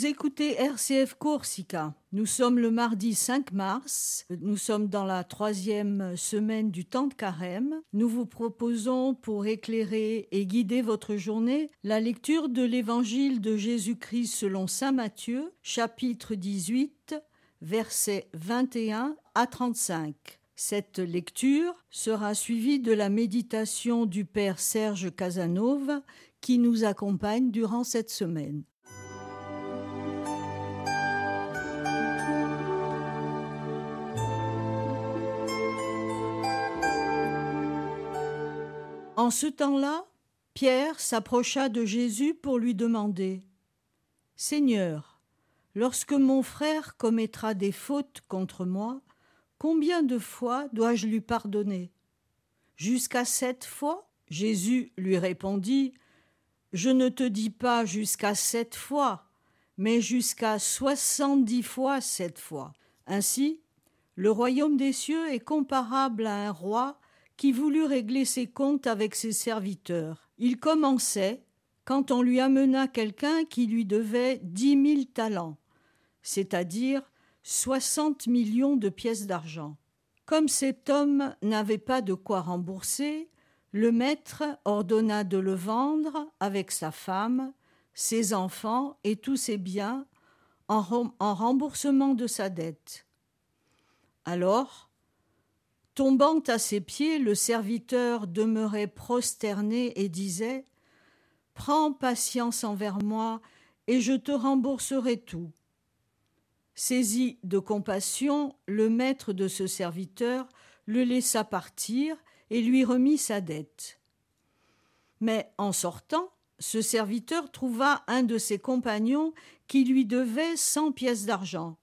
Vous écoutez RCF Corsica. Nous sommes le mardi 5 mars. Nous sommes dans la troisième semaine du temps de carême. Nous vous proposons, pour éclairer et guider votre journée, la lecture de l'évangile de Jésus-Christ selon saint Matthieu, chapitre 18, versets 21 à 35. Cette lecture sera suivie de la méditation du Père Serge Casanova qui nous accompagne durant cette semaine. En ce temps-là, Pierre s'approcha de Jésus pour lui demander Seigneur, lorsque mon frère commettra des fautes contre moi, combien de fois dois-je lui pardonner? Jusqu'à sept fois Jésus lui répondit Je ne te dis pas jusqu'à sept fois, mais jusqu'à soixante-dix fois sept fois. Ainsi, le royaume des cieux est comparable à un roi qui voulut régler ses comptes avec ses serviteurs. Il commençait quand on lui amena quelqu'un qui lui devait dix mille talents, c'est-à-dire soixante millions de pièces d'argent. Comme cet homme n'avait pas de quoi rembourser, le maître ordonna de le vendre avec sa femme, ses enfants et tous ses biens en, en remboursement de sa dette. Alors, Tombant à ses pieds, le serviteur demeurait prosterné et disait Prends patience envers moi, et je te rembourserai tout. Saisi de compassion, le maître de ce serviteur le laissa partir et lui remit sa dette. Mais en sortant, ce serviteur trouva un de ses compagnons qui lui devait cent pièces d'argent.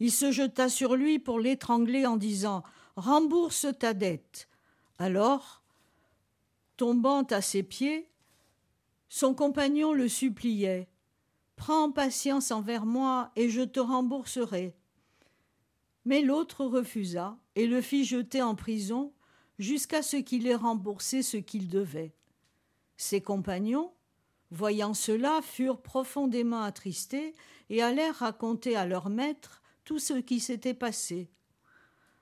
Il se jeta sur lui pour l'étrangler en disant rembourse ta dette. Alors, tombant à ses pieds, son compagnon le suppliait. Prends patience envers moi, et je te rembourserai. Mais l'autre refusa, et le fit jeter en prison, jusqu'à ce qu'il ait remboursé ce qu'il devait. Ses compagnons, voyant cela, furent profondément attristés, et allèrent raconter à leur maître tout ce qui s'était passé.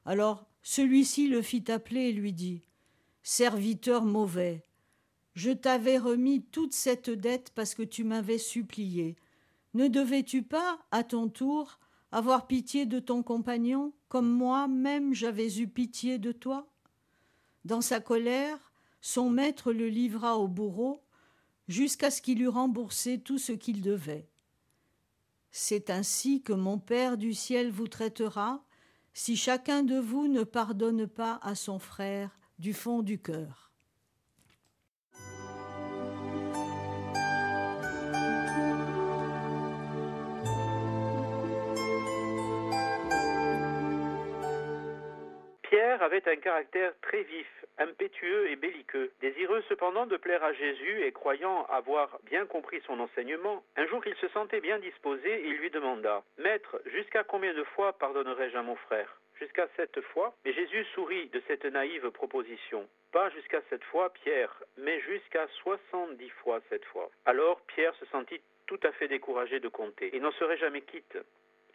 Alors celui-ci le fit appeler et lui dit Serviteur mauvais, je t'avais remis toute cette dette parce que tu m'avais supplié. Ne devais-tu pas, à ton tour, avoir pitié de ton compagnon, comme moi même j'avais eu pitié de toi? Dans sa colère, son maître le livra au bourreau, jusqu'à ce qu'il eût remboursé tout ce qu'il devait. C'est ainsi que mon Père du ciel vous traitera, si chacun de vous ne pardonne pas à son frère du fond du cœur. Avait un caractère très vif, impétueux et belliqueux. Désireux cependant de plaire à Jésus et croyant avoir bien compris son enseignement, un jour qu'il se sentait bien disposé, il lui demanda Maître, jusqu'à combien de fois pardonnerai-je à mon frère? Jusqu'à sept fois. Mais Jésus sourit de cette naïve proposition. Pas jusqu'à sept fois, Pierre, mais jusqu'à soixante-dix fois sept fois. Alors Pierre se sentit tout à fait découragé de compter. Il n'en serait jamais quitte.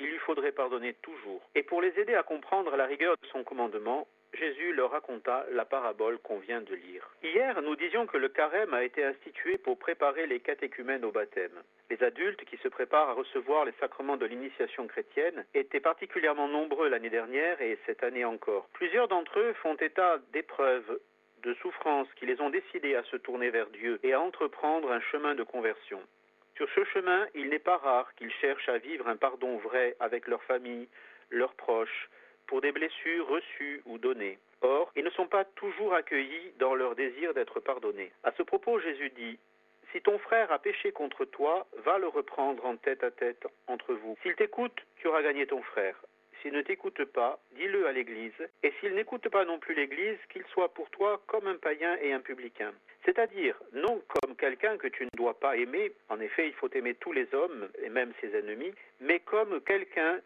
Il lui faudrait pardonner toujours. Et pour les aider à comprendre la rigueur de son commandement, Jésus leur raconta la parabole qu'on vient de lire. Hier, nous disions que le carême a été institué pour préparer les catéchumènes au baptême. Les adultes qui se préparent à recevoir les sacrements de l'initiation chrétienne étaient particulièrement nombreux l'année dernière et cette année encore. Plusieurs d'entre eux font état d'épreuves de souffrances qui les ont décidés à se tourner vers Dieu et à entreprendre un chemin de conversion. Sur ce chemin, il n'est pas rare qu'ils cherchent à vivre un pardon vrai avec leur famille, leurs proches, pour des blessures reçues ou données. Or, ils ne sont pas toujours accueillis dans leur désir d'être pardonnés. À ce propos, Jésus dit Si ton frère a péché contre toi, va le reprendre en tête à tête entre vous. S'il t'écoute, tu auras gagné ton frère. S'il ne t'écoute pas, dis-le à l'Église, et s'il n'écoute pas non plus l'Église, qu'il soit pour toi comme un païen et un publicain. C'est-à-dire, non comme quelqu'un que tu ne dois pas aimer, en effet il faut aimer tous les hommes, et même ses ennemis, mais comme quelqu'un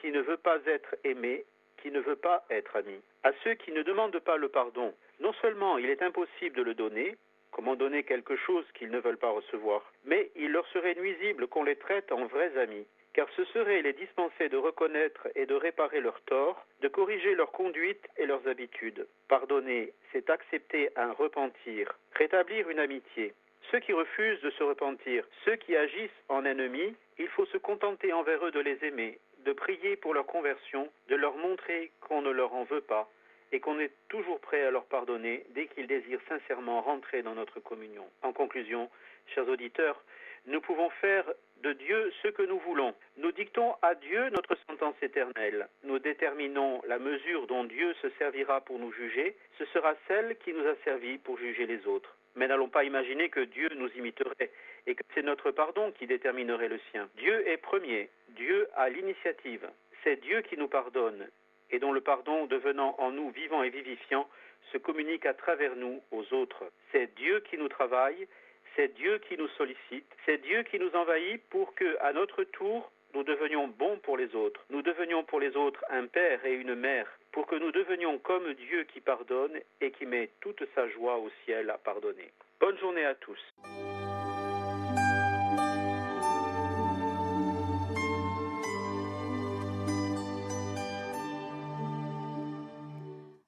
qui ne veut pas être aimé qui ne veut pas être ami. À ceux qui ne demandent pas le pardon, non seulement il est impossible de le donner, Comment donner quelque chose qu'ils ne veulent pas recevoir Mais il leur serait nuisible qu'on les traite en vrais amis, car ce serait les dispenser de reconnaître et de réparer leurs torts, de corriger leur conduite et leurs habitudes. Pardonner, c'est accepter un repentir, rétablir une amitié. Ceux qui refusent de se repentir, ceux qui agissent en ennemis, il faut se contenter envers eux de les aimer, de prier pour leur conversion, de leur montrer qu'on ne leur en veut pas, et qu'on est toujours prêt à leur pardonner dès qu'ils désirent sincèrement rentrer dans notre communion. En conclusion, chers auditeurs, nous pouvons faire de Dieu ce que nous voulons. Nous dictons à Dieu notre sentence éternelle. Nous déterminons la mesure dont Dieu se servira pour nous juger. Ce sera celle qui nous a servi pour juger les autres. Mais n'allons pas imaginer que Dieu nous imiterait et que c'est notre pardon qui déterminerait le sien. Dieu est premier. Dieu a l'initiative. C'est Dieu qui nous pardonne et dont le pardon, devenant en nous vivant et vivifiant, se communique à travers nous aux autres. C'est Dieu qui nous travaille, c'est Dieu qui nous sollicite, c'est Dieu qui nous envahit pour que, à notre tour, nous devenions bons pour les autres, nous devenions pour les autres un père et une mère, pour que nous devenions comme Dieu qui pardonne et qui met toute sa joie au ciel à pardonner. Bonne journée à tous.